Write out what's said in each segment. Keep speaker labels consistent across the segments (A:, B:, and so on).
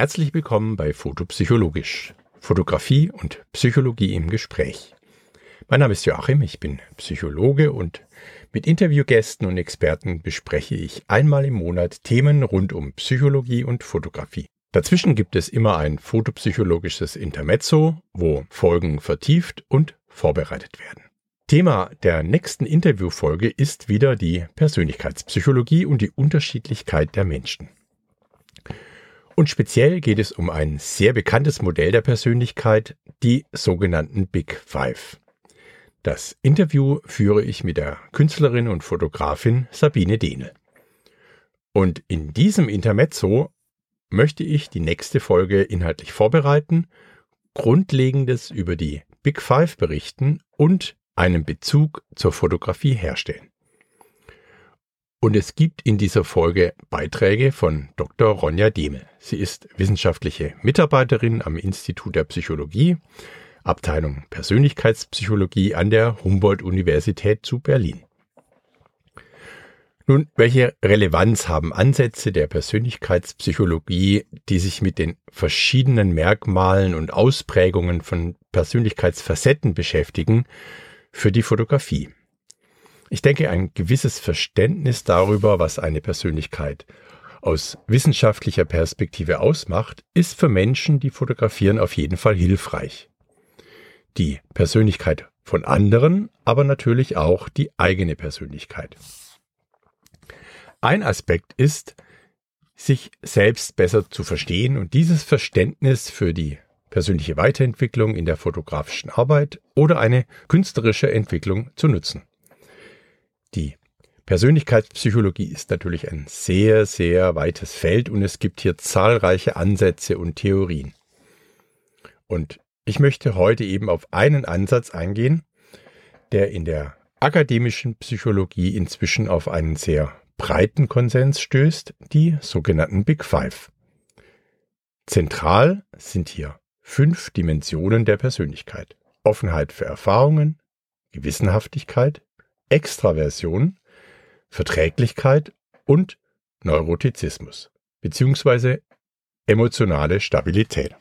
A: Herzlich willkommen bei Fotopsychologisch. Fotografie und Psychologie im Gespräch. Mein Name ist Joachim, ich bin Psychologe und mit Interviewgästen und Experten bespreche ich einmal im Monat Themen rund um Psychologie und Fotografie. Dazwischen gibt es immer ein fotopsychologisches Intermezzo, wo Folgen vertieft und vorbereitet werden. Thema der nächsten Interviewfolge ist wieder die Persönlichkeitspsychologie und die Unterschiedlichkeit der Menschen. Und speziell geht es um ein sehr bekanntes Modell der Persönlichkeit, die sogenannten Big Five. Das Interview führe ich mit der Künstlerin und Fotografin Sabine Dehnel. Und in diesem Intermezzo möchte ich die nächste Folge inhaltlich vorbereiten, Grundlegendes über die Big Five berichten und einen Bezug zur Fotografie herstellen. Und es gibt in dieser Folge Beiträge von Dr. Ronja Demel. Sie ist wissenschaftliche Mitarbeiterin am Institut der Psychologie, Abteilung Persönlichkeitspsychologie an der Humboldt-Universität zu Berlin. Nun, welche Relevanz haben Ansätze der Persönlichkeitspsychologie, die sich mit den verschiedenen Merkmalen und Ausprägungen von Persönlichkeitsfacetten beschäftigen, für die Fotografie? Ich denke, ein gewisses Verständnis darüber, was eine Persönlichkeit aus wissenschaftlicher Perspektive ausmacht, ist für Menschen, die fotografieren, auf jeden Fall hilfreich. Die Persönlichkeit von anderen, aber natürlich auch die eigene Persönlichkeit. Ein Aspekt ist, sich selbst besser zu verstehen und dieses Verständnis für die persönliche Weiterentwicklung in der fotografischen Arbeit oder eine künstlerische Entwicklung zu nutzen. Die Persönlichkeitspsychologie ist natürlich ein sehr, sehr weites Feld und es gibt hier zahlreiche Ansätze und Theorien. Und ich möchte heute eben auf einen Ansatz eingehen, der in der akademischen Psychologie inzwischen auf einen sehr breiten Konsens stößt, die sogenannten Big Five. Zentral sind hier fünf Dimensionen der Persönlichkeit. Offenheit für Erfahrungen, Gewissenhaftigkeit, Extraversion, Verträglichkeit und Neurotizismus bzw. emotionale Stabilität.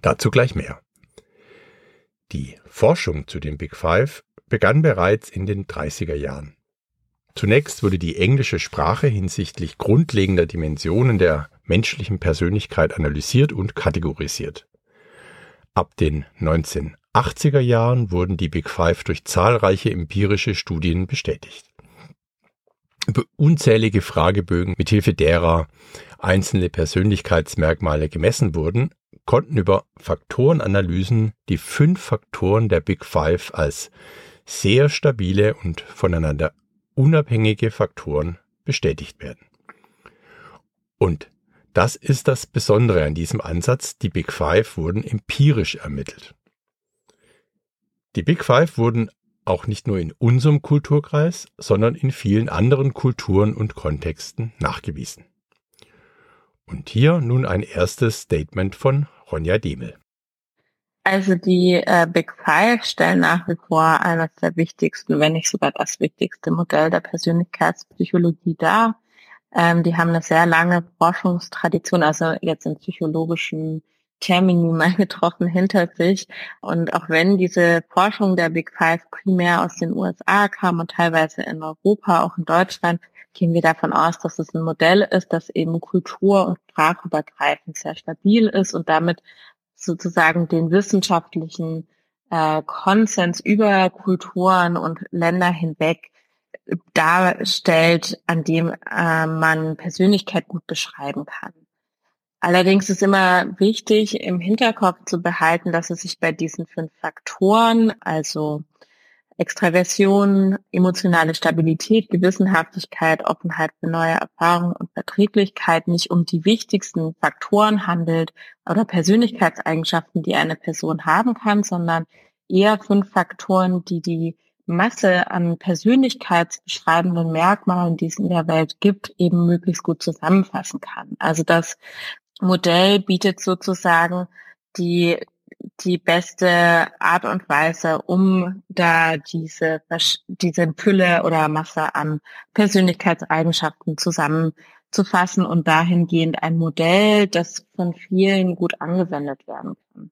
A: Dazu gleich mehr. Die Forschung zu den Big Five begann bereits in den 30er Jahren. Zunächst wurde die englische Sprache hinsichtlich grundlegender Dimensionen der menschlichen Persönlichkeit analysiert und kategorisiert. Ab den 19 80er Jahren wurden die Big Five durch zahlreiche empirische Studien bestätigt. Über unzählige Fragebögen, mithilfe derer einzelne Persönlichkeitsmerkmale gemessen wurden, konnten über Faktorenanalysen die fünf Faktoren der Big Five als sehr stabile und voneinander unabhängige Faktoren bestätigt werden. Und das ist das Besondere an diesem Ansatz, die Big Five wurden empirisch ermittelt. Die Big Five wurden auch nicht nur in unserem Kulturkreis, sondern in vielen anderen Kulturen und Kontexten nachgewiesen. Und hier nun ein erstes Statement von Ronja Demel.
B: Also die äh, Big Five stellen nach wie vor eines der wichtigsten, wenn nicht sogar das wichtigste Modell der Persönlichkeitspsychologie dar. Ähm, die haben eine sehr lange Forschungstradition, also jetzt in psychologischen Termini mal getroffen hinter sich. Und auch wenn diese Forschung der Big Five primär aus den USA kam und teilweise in Europa, auch in Deutschland, gehen wir davon aus, dass es ein Modell ist, das eben kultur- und sprachübergreifend sehr stabil ist und damit sozusagen den wissenschaftlichen äh, Konsens über Kulturen und Länder hinweg darstellt, an dem äh, man Persönlichkeit gut beschreiben kann. Allerdings ist immer wichtig, im Hinterkopf zu behalten, dass es sich bei diesen fünf Faktoren, also Extraversion, emotionale Stabilität, Gewissenhaftigkeit, Offenheit für neue Erfahrungen und Verträglichkeit nicht um die wichtigsten Faktoren handelt oder Persönlichkeitseigenschaften, die eine Person haben kann, sondern eher fünf Faktoren, die die Masse an persönlichkeitsbeschreibenden Merkmalen, die es in der Welt gibt, eben möglichst gut zusammenfassen kann. Also das Modell bietet sozusagen die die beste Art und Weise, um da diese, diese Fülle oder Masse an Persönlichkeitseigenschaften zusammen zu fassen und dahingehend ein Modell, das von vielen gut angewendet werden kann.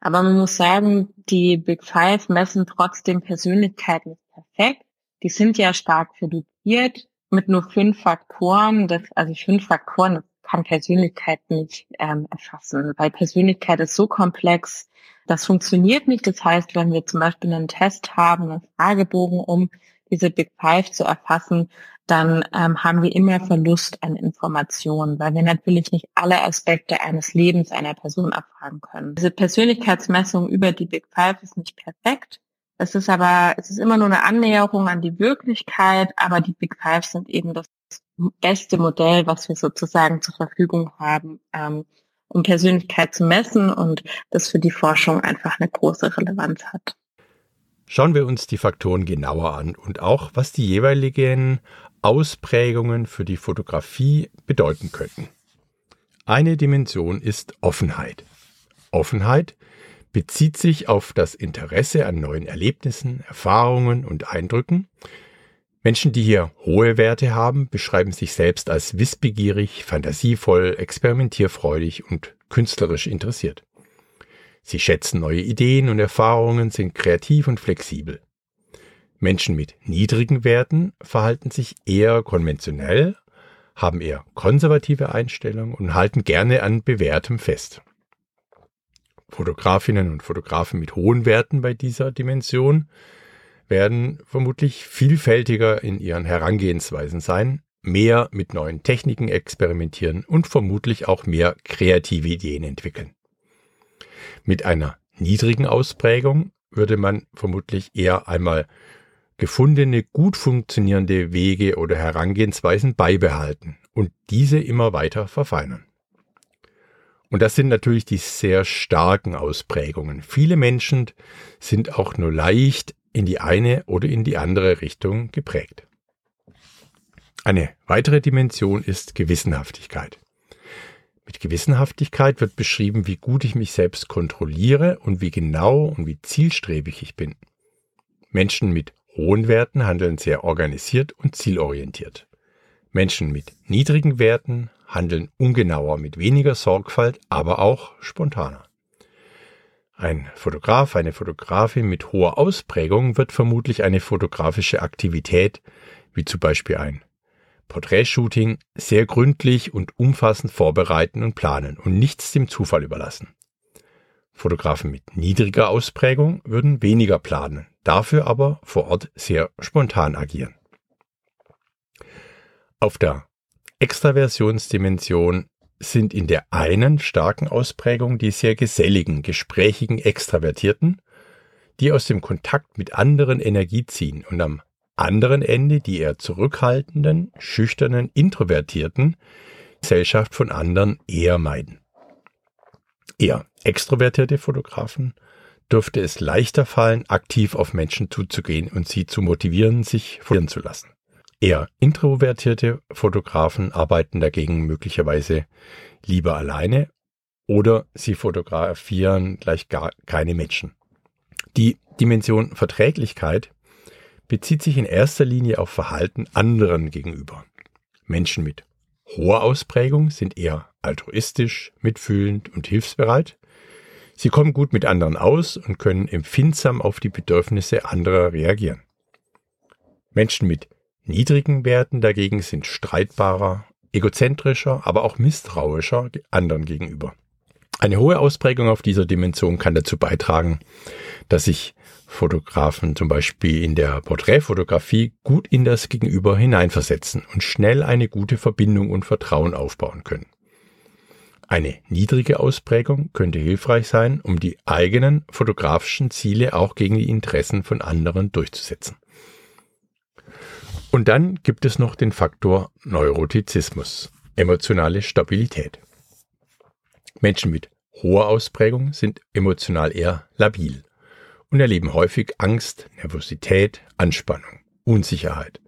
B: Aber man muss sagen, die Big Five messen trotzdem Persönlichkeit nicht perfekt. Die sind ja stark reduziert mit nur fünf Faktoren. Das, also fünf Faktoren kann Persönlichkeit nicht ähm, erfassen, weil Persönlichkeit ist so komplex, das funktioniert nicht. Das heißt, wenn wir zum Beispiel einen Test haben, einen Fragebogen, um diese Big Five zu erfassen, dann ähm, haben wir immer Verlust an Informationen, weil wir natürlich nicht alle Aspekte eines Lebens einer Person erfragen können. Diese Persönlichkeitsmessung über die Big Five ist nicht perfekt. Es ist aber, es ist immer nur eine Annäherung an die Wirklichkeit, aber die Big Five sind eben das beste Modell, was wir sozusagen zur Verfügung haben, ähm, um Persönlichkeit zu messen und das für die Forschung einfach eine große Relevanz hat.
A: Schauen wir uns die Faktoren genauer an und auch, was die jeweiligen Ausprägungen für die Fotografie bedeuten könnten. Eine Dimension ist Offenheit. Offenheit bezieht sich auf das Interesse an neuen Erlebnissen, Erfahrungen und Eindrücken. Menschen, die hier hohe Werte haben, beschreiben sich selbst als wissbegierig, fantasievoll, experimentierfreudig und künstlerisch interessiert. Sie schätzen neue Ideen und Erfahrungen, sind kreativ und flexibel. Menschen mit niedrigen Werten verhalten sich eher konventionell, haben eher konservative Einstellungen und halten gerne an bewährtem fest. Fotografinnen und Fotografen mit hohen Werten bei dieser Dimension werden vermutlich vielfältiger in ihren Herangehensweisen sein, mehr mit neuen Techniken experimentieren und vermutlich auch mehr kreative Ideen entwickeln. Mit einer niedrigen Ausprägung würde man vermutlich eher einmal gefundene, gut funktionierende Wege oder Herangehensweisen beibehalten und diese immer weiter verfeinern. Und das sind natürlich die sehr starken Ausprägungen. Viele Menschen sind auch nur leicht in die eine oder in die andere Richtung geprägt. Eine weitere Dimension ist Gewissenhaftigkeit. Mit Gewissenhaftigkeit wird beschrieben, wie gut ich mich selbst kontrolliere und wie genau und wie zielstrebig ich bin. Menschen mit hohen Werten handeln sehr organisiert und zielorientiert. Menschen mit niedrigen Werten handeln ungenauer, mit weniger Sorgfalt, aber auch spontaner. Ein Fotograf, eine Fotografin mit hoher Ausprägung wird vermutlich eine fotografische Aktivität, wie zum Beispiel ein Porträtshooting sehr gründlich und umfassend vorbereiten und planen und nichts dem Zufall überlassen. Fotografen mit niedriger Ausprägung würden weniger planen, dafür aber vor Ort sehr spontan agieren. Auf der Extraversionsdimension sind in der einen starken Ausprägung die sehr geselligen, gesprächigen Extravertierten, die aus dem Kontakt mit anderen Energie ziehen und am anderen Ende die eher zurückhaltenden, schüchternen, introvertierten Gesellschaft von anderen eher meiden. Eher extrovertierte Fotografen dürfte es leichter fallen, aktiv auf Menschen zuzugehen und sie zu motivieren, sich fotografieren zu lassen. Eher introvertierte Fotografen arbeiten dagegen möglicherweise lieber alleine oder sie fotografieren gleich gar keine Menschen. Die Dimension Verträglichkeit bezieht sich in erster Linie auf Verhalten anderen gegenüber. Menschen mit hoher Ausprägung sind eher altruistisch, mitfühlend und hilfsbereit. Sie kommen gut mit anderen aus und können empfindsam auf die Bedürfnisse anderer reagieren. Menschen mit niedrigen Werten dagegen sind streitbarer, egozentrischer, aber auch misstrauischer anderen gegenüber. Eine hohe Ausprägung auf dieser Dimension kann dazu beitragen, dass sich Fotografen zum Beispiel in der Porträtfotografie gut in das Gegenüber hineinversetzen und schnell eine gute Verbindung und Vertrauen aufbauen können. Eine niedrige Ausprägung könnte hilfreich sein, um die eigenen fotografischen Ziele auch gegen die Interessen von anderen durchzusetzen. Und dann gibt es noch den Faktor Neurotizismus, emotionale Stabilität. Menschen mit hoher Ausprägung sind emotional eher labil und erleben häufig Angst, Nervosität, Anspannung, Unsicherheit.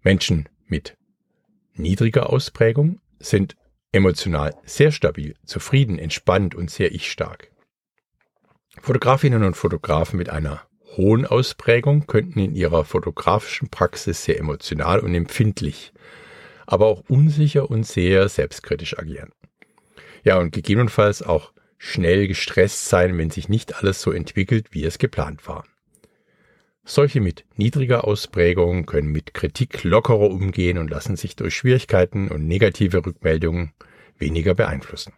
A: Menschen mit niedriger Ausprägung sind emotional sehr stabil, zufrieden, entspannt und sehr ich-stark. Fotografinnen und Fotografen mit einer hohen Ausprägung könnten in ihrer fotografischen Praxis sehr emotional und empfindlich aber auch unsicher und sehr selbstkritisch agieren. Ja, und gegebenenfalls auch schnell gestresst sein, wenn sich nicht alles so entwickelt, wie es geplant war. Solche mit niedriger Ausprägung können mit Kritik lockerer umgehen und lassen sich durch Schwierigkeiten und negative Rückmeldungen weniger beeinflussen.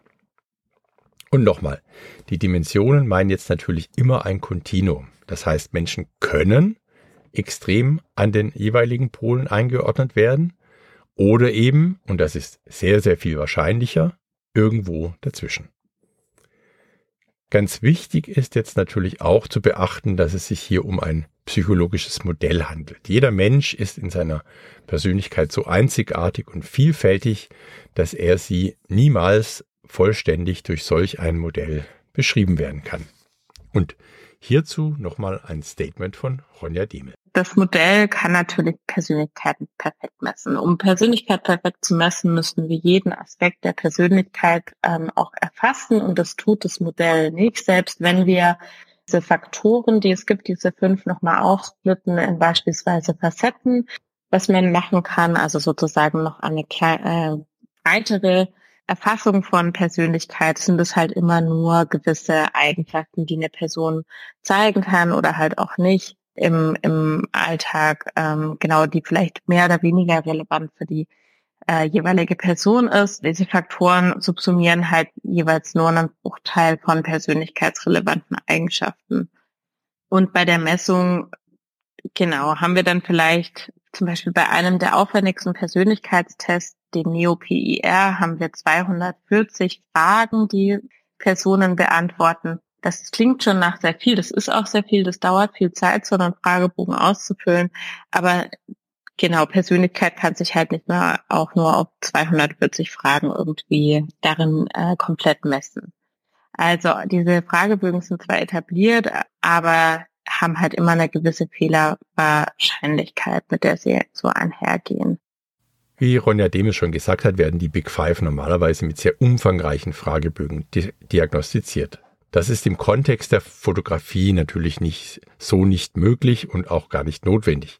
A: Und nochmal, die Dimensionen meinen jetzt natürlich immer ein Kontinuum. Das heißt, Menschen können extrem an den jeweiligen Polen eingeordnet werden oder eben, und das ist sehr, sehr viel wahrscheinlicher, irgendwo dazwischen. Ganz wichtig ist jetzt natürlich auch zu beachten, dass es sich hier um ein psychologisches Modell handelt. Jeder Mensch ist in seiner Persönlichkeit so einzigartig und vielfältig, dass er sie niemals vollständig durch solch ein Modell beschrieben werden kann. Und hierzu nochmal ein Statement von Ronja Demel.
B: Das Modell kann natürlich Persönlichkeiten perfekt messen. Um Persönlichkeit perfekt zu messen, müssen wir jeden Aspekt der Persönlichkeit ähm, auch erfassen und das tut das Modell nicht. Selbst wenn wir diese Faktoren, die es gibt, diese fünf nochmal aufsplitten in beispielsweise Facetten, was man machen kann, also sozusagen noch eine äh, weitere Erfassung von Persönlichkeit sind es halt immer nur gewisse Eigenschaften, die eine Person zeigen kann oder halt auch nicht im, im Alltag, ähm, genau, die vielleicht mehr oder weniger relevant für die äh, jeweilige Person ist. Diese Faktoren subsumieren halt jeweils nur einen Bruchteil von persönlichkeitsrelevanten Eigenschaften. Und bei der Messung, genau, haben wir dann vielleicht zum Beispiel bei einem der aufwendigsten Persönlichkeitstests, den NeoPIR, haben wir 240 Fragen, die Personen beantworten. Das klingt schon nach sehr viel. Das ist auch sehr viel. Das dauert viel Zeit, so einen Fragebogen auszufüllen. Aber genau, Persönlichkeit kann sich halt nicht mehr auch nur auf 240 Fragen irgendwie darin äh, komplett messen. Also diese Fragebögen sind zwar etabliert, aber haben halt immer eine gewisse Fehlerwahrscheinlichkeit, mit der sie so einhergehen.
A: Wie Ronja Demes schon gesagt hat, werden die Big Five normalerweise mit sehr umfangreichen Fragebögen di diagnostiziert. Das ist im Kontext der Fotografie natürlich nicht so nicht möglich und auch gar nicht notwendig.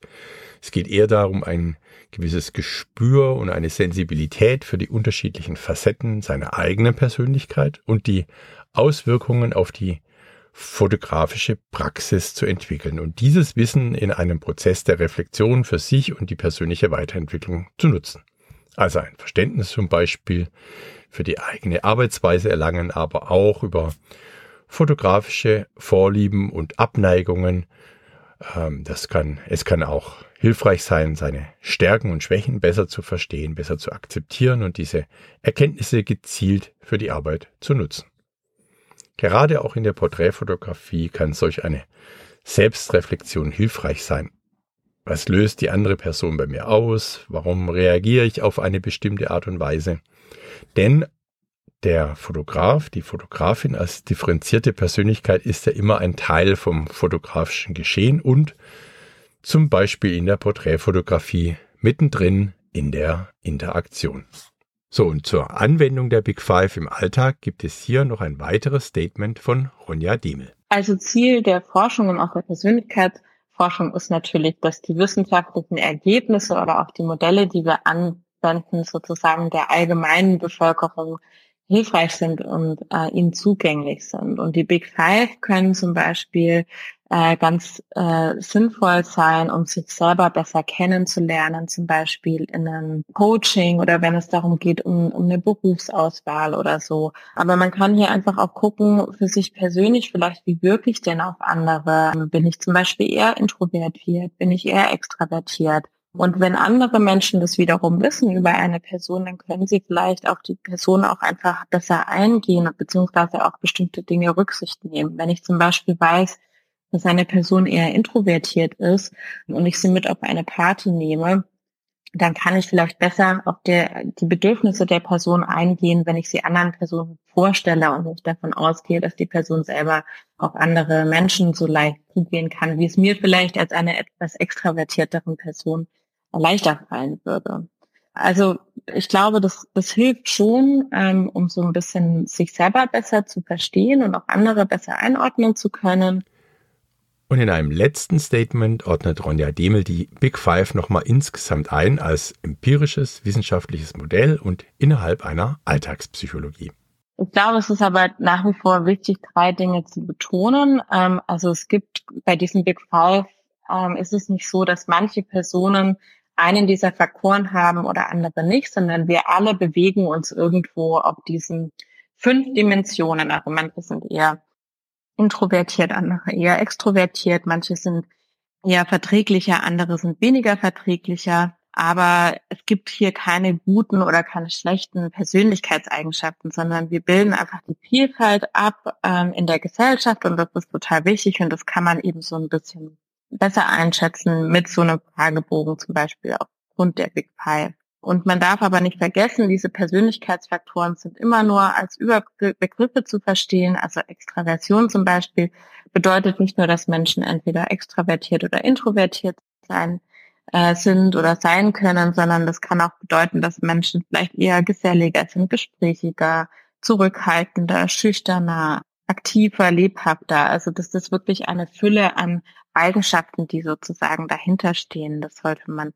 A: Es geht eher darum, ein gewisses Gespür und eine Sensibilität für die unterschiedlichen Facetten seiner eigenen Persönlichkeit und die Auswirkungen auf die fotografische Praxis zu entwickeln und dieses Wissen in einem Prozess der Reflexion für sich und die persönliche Weiterentwicklung zu nutzen. Also ein Verständnis zum Beispiel für die eigene Arbeitsweise erlangen, aber auch über fotografische Vorlieben und Abneigungen. Ähm, das kann, es kann auch hilfreich sein, seine Stärken und Schwächen besser zu verstehen, besser zu akzeptieren und diese Erkenntnisse gezielt für die Arbeit zu nutzen. Gerade auch in der Porträtfotografie kann solch eine Selbstreflexion hilfreich sein. Was löst die andere Person bei mir aus? Warum reagiere ich auf eine bestimmte Art und Weise? Denn der Fotograf, die Fotografin als differenzierte Persönlichkeit ist ja immer ein Teil vom fotografischen Geschehen und zum Beispiel in der Porträtfotografie mittendrin in der Interaktion. So, und zur Anwendung der Big Five im Alltag gibt es hier noch ein weiteres Statement von Ronja Diemel.
B: Also Ziel der Forschung und auch der Persönlichkeitsforschung ist natürlich, dass die wissenschaftlichen Ergebnisse oder auch die Modelle, die wir anwenden, sozusagen der allgemeinen Bevölkerung hilfreich sind und äh, ihnen zugänglich sind. Und die Big Five können zum Beispiel äh, ganz äh, sinnvoll sein, um sich selber besser kennenzulernen, zum Beispiel in einem Coaching oder wenn es darum geht, um, um eine Berufsauswahl oder so. Aber man kann hier einfach auch gucken, für sich persönlich vielleicht, wie wirklich denn auf andere. Bin ich zum Beispiel eher introvertiert? Bin ich eher extravertiert? Und wenn andere Menschen das wiederum wissen über eine Person, dann können sie vielleicht auf die Person auch einfach besser eingehen beziehungsweise auch bestimmte Dinge Rücksicht nehmen. Wenn ich zum Beispiel weiß, dass eine Person eher introvertiert ist und ich sie mit auf eine Party nehme, dann kann ich vielleicht besser auf der, die Bedürfnisse der Person eingehen, wenn ich sie anderen Personen vorstelle und nicht davon ausgehe, dass die Person selber auf andere Menschen so leicht zugehen kann, wie es mir vielleicht als eine etwas extravertierteren Person leichter fallen würde. Also ich glaube, das, das hilft schon, ähm, um so ein bisschen sich selber besser zu verstehen und auch andere besser einordnen zu können.
A: Und in einem letzten Statement ordnet Ronja Demel die Big Five nochmal insgesamt ein als empirisches wissenschaftliches Modell und innerhalb einer Alltagspsychologie.
B: Ich glaube, es ist aber nach wie vor wichtig, drei Dinge zu betonen. Ähm, also es gibt bei diesen Big Five ähm, ist es nicht so, dass manche Personen einen dieser Faktoren haben oder andere nicht, sondern wir alle bewegen uns irgendwo auf diesen fünf Dimensionen. Also manche sind eher introvertiert, andere eher extrovertiert, manche sind eher verträglicher, andere sind weniger verträglicher. Aber es gibt hier keine guten oder keine schlechten Persönlichkeitseigenschaften, sondern wir bilden einfach die Vielfalt ab ähm, in der Gesellschaft und das ist total wichtig und das kann man eben so ein bisschen besser einschätzen mit so einem Fragebogen zum Beispiel aufgrund der Big Five. Und man darf aber nicht vergessen, diese Persönlichkeitsfaktoren sind immer nur als Überbegriffe zu verstehen. Also Extraversion zum Beispiel bedeutet nicht nur, dass Menschen entweder extravertiert oder introvertiert sein äh, sind oder sein können, sondern das kann auch bedeuten, dass Menschen vielleicht eher geselliger sind, gesprächiger, zurückhaltender, schüchterner, aktiver, lebhafter. Also das ist wirklich eine Fülle an Eigenschaften, die sozusagen dahinter stehen. Das sollte man,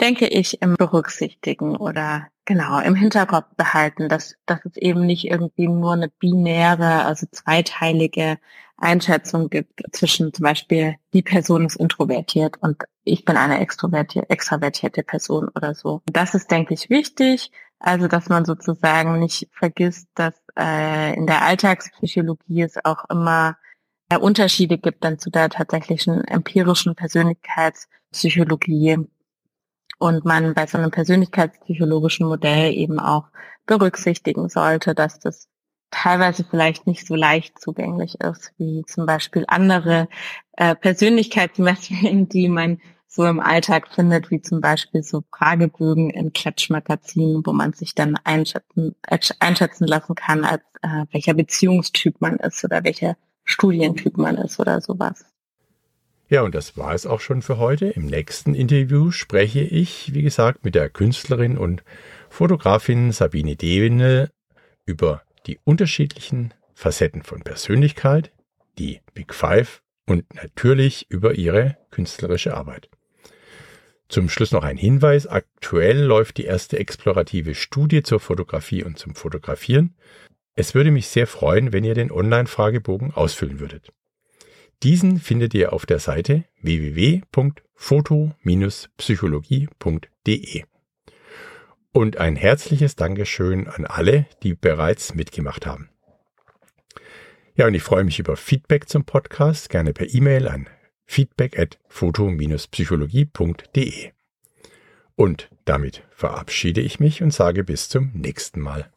B: denke ich, im berücksichtigen oder genau im Hinterkopf behalten, dass, dass es eben nicht irgendwie nur eine binäre, also zweiteilige Einschätzung gibt zwischen zum Beispiel die Person ist introvertiert und ich bin eine extrovertierte, extravertierte Person oder so. Das ist, denke ich, wichtig. Also, dass man sozusagen nicht vergisst, dass äh, in der Alltagspsychologie es auch immer äh, Unterschiede gibt dann zu der tatsächlichen empirischen Persönlichkeitspsychologie und man bei so einem persönlichkeitspsychologischen Modell eben auch berücksichtigen sollte, dass das teilweise vielleicht nicht so leicht zugänglich ist, wie zum Beispiel andere äh, Persönlichkeitsmessungen, die man so im Alltag findet, wie zum Beispiel so Fragebögen in Klatschmagazinen, wo man sich dann einschätzen, einschätzen lassen kann, als äh, welcher Beziehungstyp man ist oder welcher Studientyp man ist oder sowas.
A: Ja, und das war es auch schon für heute. Im nächsten Interview spreche ich, wie gesagt, mit der Künstlerin und Fotografin Sabine Dewine über die unterschiedlichen Facetten von Persönlichkeit, die Big Five und natürlich über ihre künstlerische Arbeit. Zum Schluss noch ein Hinweis. Aktuell läuft die erste explorative Studie zur Fotografie und zum Fotografieren. Es würde mich sehr freuen, wenn ihr den Online-Fragebogen ausfüllen würdet. Diesen findet ihr auf der Seite www.foto-psychologie.de. Und ein herzliches Dankeschön an alle, die bereits mitgemacht haben. Ja, und ich freue mich über Feedback zum Podcast, gerne per E-Mail an feedback at foto-psychologie.de. Und damit verabschiede ich mich und sage bis zum nächsten Mal.